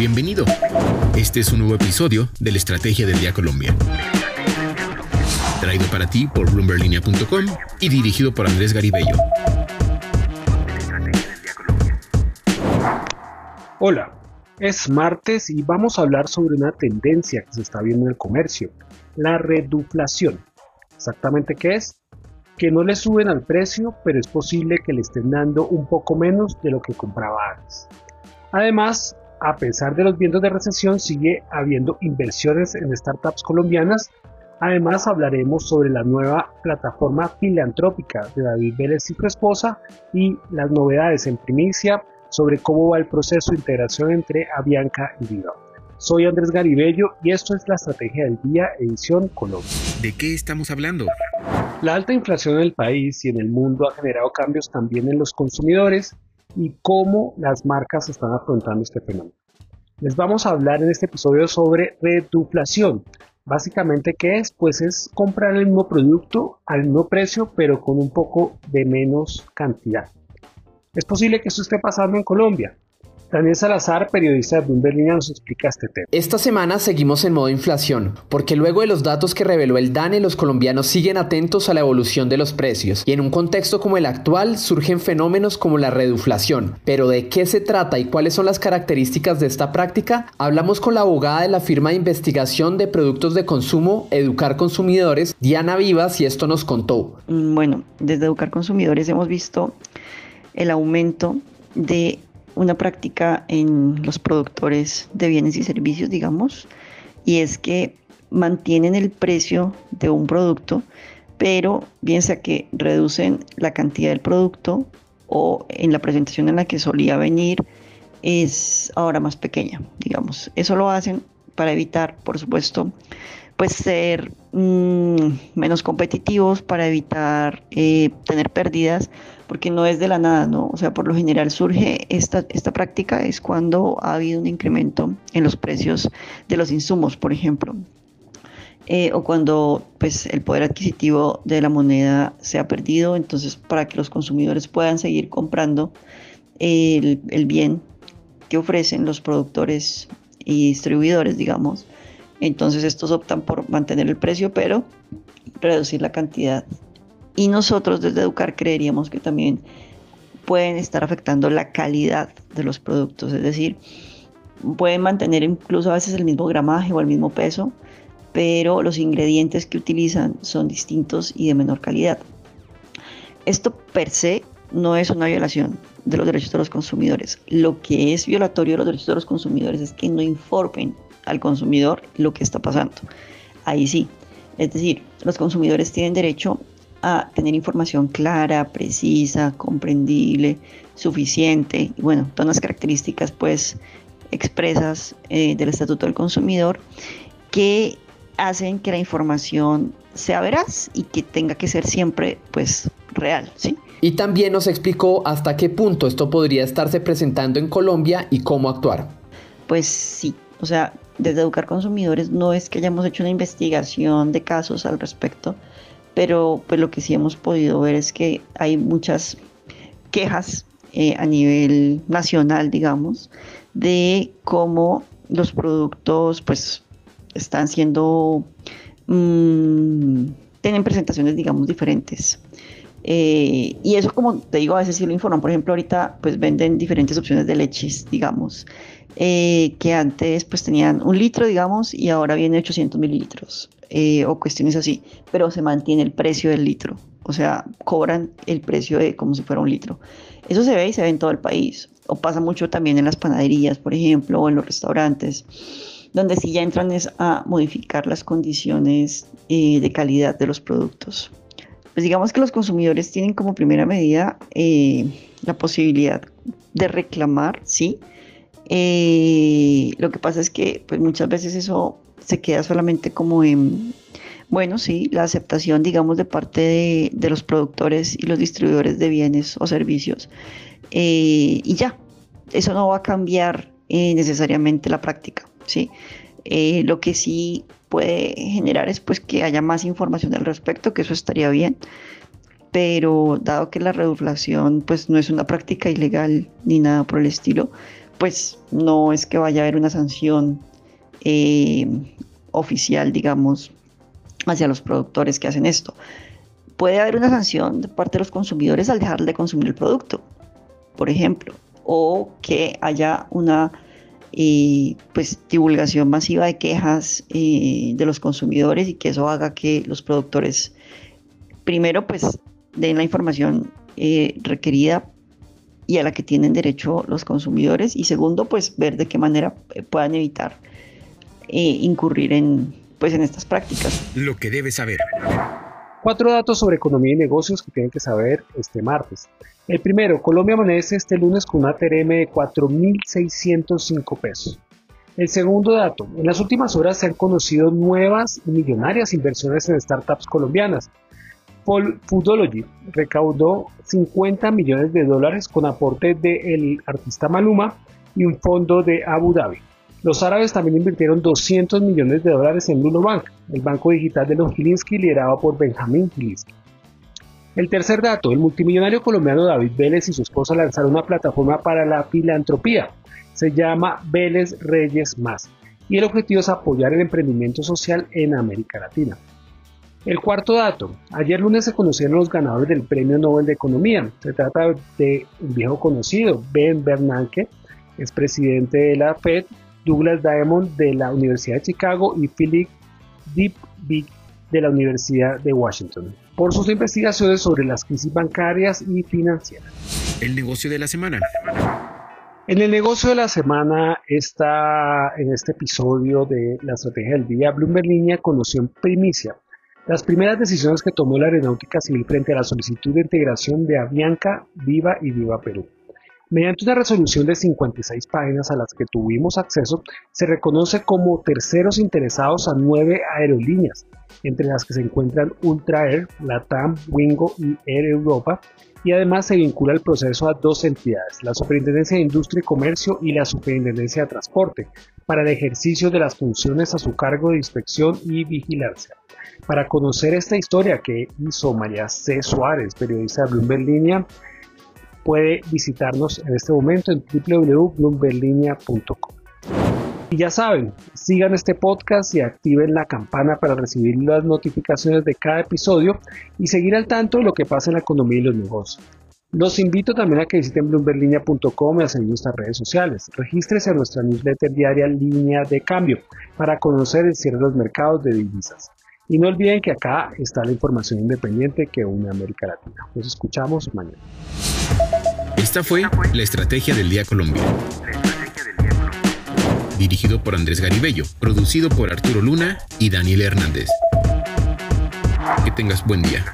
Bienvenido. Este es un nuevo episodio de la Estrategia del Día Colombia. Traído para ti por bloomberlinia.com y dirigido por Andrés Garibello. Hola, es martes y vamos a hablar sobre una tendencia que se está viendo en el comercio, la reduflación. ¿Exactamente qué es? Que no le suben al precio, pero es posible que le estén dando un poco menos de lo que compraba antes. Además, a pesar de los vientos de recesión, sigue habiendo inversiones en startups colombianas. Además, hablaremos sobre la nueva plataforma filantrópica de David Vélez y su esposa y las novedades en primicia sobre cómo va el proceso de integración entre Avianca y Viva. Soy Andrés Garibello y esto es la Estrategia del Día, edición Colombia. ¿De qué estamos hablando? La alta inflación en el país y en el mundo ha generado cambios también en los consumidores y cómo las marcas están afrontando este fenómeno. Les vamos a hablar en este episodio sobre reduflación. Básicamente, ¿qué es? Pues es comprar el mismo producto al mismo precio, pero con un poco de menos cantidad. Es posible que esto esté pasando en Colombia. Daniel Salazar, periodista de Bloomberg nos explica este tema. Esta semana seguimos en modo inflación, porque luego de los datos que reveló el DANE, los colombianos siguen atentos a la evolución de los precios, y en un contexto como el actual surgen fenómenos como la reduflación. Pero ¿de qué se trata y cuáles son las características de esta práctica? Hablamos con la abogada de la firma de investigación de productos de consumo Educar Consumidores, Diana Vivas, y esto nos contó. Mm, bueno, desde Educar Consumidores hemos visto el aumento de una práctica en los productores de bienes y servicios, digamos, y es que mantienen el precio de un producto, pero bien sea que reducen la cantidad del producto o en la presentación en la que solía venir es ahora más pequeña, digamos. Eso lo hacen para evitar, por supuesto, pues ser mm, menos competitivos, para evitar eh, tener pérdidas, porque no es de la nada, ¿no? O sea, por lo general surge esta, esta práctica es cuando ha habido un incremento en los precios de los insumos, por ejemplo. Eh, o cuando pues, el poder adquisitivo de la moneda se ha perdido, entonces para que los consumidores puedan seguir comprando el, el bien que ofrecen los productores y distribuidores, digamos, entonces estos optan por mantener el precio, pero reducir la cantidad y nosotros desde Educar creeríamos que también pueden estar afectando la calidad de los productos, es decir, pueden mantener incluso a veces el mismo gramaje o el mismo peso, pero los ingredientes que utilizan son distintos y de menor calidad. Esto per se no es una violación de los derechos de los consumidores. Lo que es violatorio de los derechos de los consumidores es que no informen al consumidor lo que está pasando. Ahí sí. Es decir, los consumidores tienen derecho a tener información clara, precisa, comprendible, suficiente, y bueno, todas las características pues expresas eh, del Estatuto del Consumidor que hacen que la información sea veraz y que tenga que ser siempre pues real, ¿sí? Y también nos explicó hasta qué punto esto podría estarse presentando en Colombia y cómo actuar. Pues sí, o sea, desde Educar Consumidores no es que hayamos hecho una investigación de casos al respecto, pero pues lo que sí hemos podido ver es que hay muchas quejas eh, a nivel nacional, digamos, de cómo los productos pues están siendo, mm, tienen presentaciones, digamos, diferentes. Eh, y eso, como te digo, a veces sí lo informan. Por ejemplo, ahorita pues venden diferentes opciones de leches, digamos, eh, que antes pues tenían un litro, digamos, y ahora viene 800 mililitros. Eh, o cuestiones así, pero se mantiene el precio del litro, o sea, cobran el precio de como si fuera un litro. Eso se ve y se ve en todo el país, o pasa mucho también en las panaderías, por ejemplo, o en los restaurantes, donde sí ya entran a modificar las condiciones eh, de calidad de los productos. Pues digamos que los consumidores tienen como primera medida eh, la posibilidad de reclamar, ¿sí? lo que pasa es que pues muchas veces eso se queda solamente como en, bueno, sí, la aceptación, digamos, de parte de, los productores y los distribuidores de bienes o servicios. Eh, y ya, eso no va a cambiar eh, necesariamente la práctica, ¿sí? Eh, lo que sí puede generar es pues que haya más información al respecto, que eso estaría bien, pero dado que la reduflación pues no es una práctica ilegal ni nada por el estilo, pues no es que vaya a haber una sanción eh, oficial, digamos, hacia los productores que hacen esto. Puede haber una sanción de parte de los consumidores al dejar de consumir el producto, por ejemplo, o que haya una eh, pues, divulgación masiva de quejas eh, de los consumidores y que eso haga que los productores, primero, pues den la información eh, requerida y a la que tienen derecho los consumidores y segundo, pues ver de qué manera puedan evitar incurrir en, pues, en estas prácticas. Lo que debes saber. Cuatro datos sobre economía y negocios que tienen que saber este martes. El primero, Colombia amanece este lunes con una TRM de 4.605 pesos. El segundo dato, en las últimas horas se han conocido nuevas y millonarias inversiones en startups colombianas. Foodology recaudó 50 millones de dólares con aporte del artista Maluma y un fondo de Abu Dhabi. Los árabes también invirtieron 200 millones de dólares en Lunobank, el banco digital de los Gilinski liderado por Benjamín Gilinski. El tercer dato, el multimillonario colombiano David Vélez y su esposa lanzaron una plataforma para la filantropía. Se llama Vélez Reyes Más y el objetivo es apoyar el emprendimiento social en América Latina. El cuarto dato, ayer lunes se conocieron los ganadores del Premio Nobel de Economía. Se trata de un viejo conocido, Ben Bernanke, es presidente de la Fed Douglas Diamond de la Universidad de Chicago y Philip Big de la Universidad de Washington, por sus investigaciones sobre las crisis bancarias y financieras. El negocio de la semana. En el negocio de la semana está en este episodio de la estrategia del día, Bloomberg Línea conoció en primicia las primeras decisiones que tomó la aeronáutica civil frente a la solicitud de integración de Avianca, Viva y Viva Perú. Mediante una resolución de 56 páginas a las que tuvimos acceso, se reconoce como terceros interesados a nueve aerolíneas, entre las que se encuentran Ultra Air, Latam, Wingo y Air Europa, y además se vincula el proceso a dos entidades, la Superintendencia de Industria y Comercio y la Superintendencia de Transporte, para el ejercicio de las funciones a su cargo de inspección y vigilancia. Para conocer esta historia que hizo María C. Suárez, periodista de Bloomberg Línea, puede visitarnos en este momento en www.bloomberlinia.com. Y ya saben, sigan este podcast y activen la campana para recibir las notificaciones de cada episodio y seguir al tanto de lo que pasa en la economía y los negocios. Los invito también a que visiten bloomberlinia.com y a seguir nuestras redes sociales. Regístrese a nuestra newsletter diaria Línea de Cambio para conocer el cierre de los mercados de divisas. Y no olviden que acá está la información independiente que une América Latina. Nos escuchamos mañana. Esta fue la Estrategia del Día Colombia. Dirigido por Andrés Garibello, producido por Arturo Luna y Daniel Hernández. Que tengas buen día.